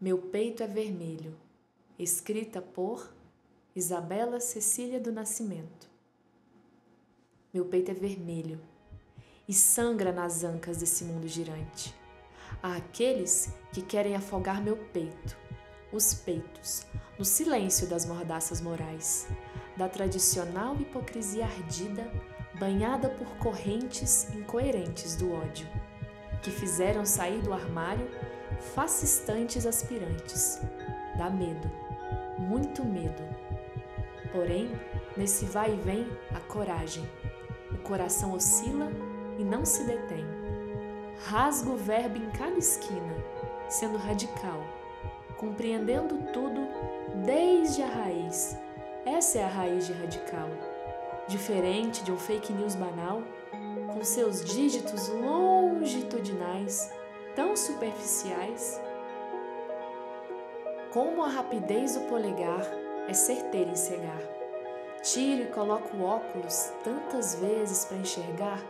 Meu peito é vermelho, escrita por Isabela Cecília do Nascimento. Meu peito é vermelho e sangra nas ancas desse mundo girante. Há aqueles que querem afogar meu peito, os peitos, no silêncio das mordaças morais, da tradicional hipocrisia ardida, banhada por correntes incoerentes do ódio, que fizeram sair do armário fascistantes aspirantes. Dá medo, muito medo. Porém, nesse vai e vem, a coragem. O coração oscila e não se detém. Rasga o verbo em cada esquina, sendo radical, compreendendo tudo desde a raiz. Essa é a raiz de radical. Diferente de um fake news banal, com seus dígitos longitudinais tão superficiais. Como a rapidez do polegar é certeira em cegar. Tiro e coloco óculos tantas vezes para enxergar,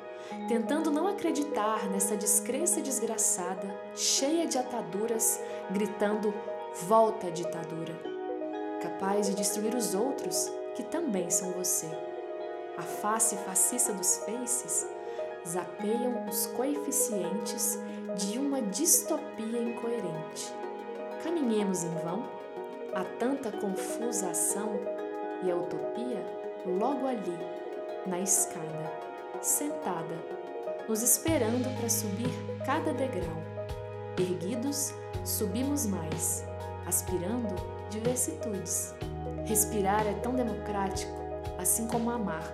tentando não acreditar nessa descrença desgraçada, cheia de ataduras, gritando: volta ditadura! Capaz de destruir os outros que também são você. A face fascista dos faces zapeiam os coeficientes de uma distopia incoerente. Caminhemos em vão? Há tanta confusa ação e a utopia logo ali, na escada, sentada, nos esperando para subir cada degrau. Erguidos, subimos mais, aspirando diversitudes. Respirar é tão democrático, assim como amar.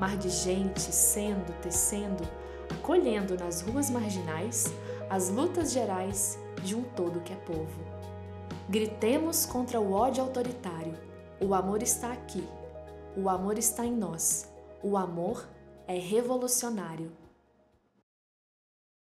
Mar de gente sendo, tecendo, acolhendo nas ruas marginais as lutas gerais de um todo que é povo. Gritemos contra o ódio autoritário. O amor está aqui. O amor está em nós. O amor é revolucionário.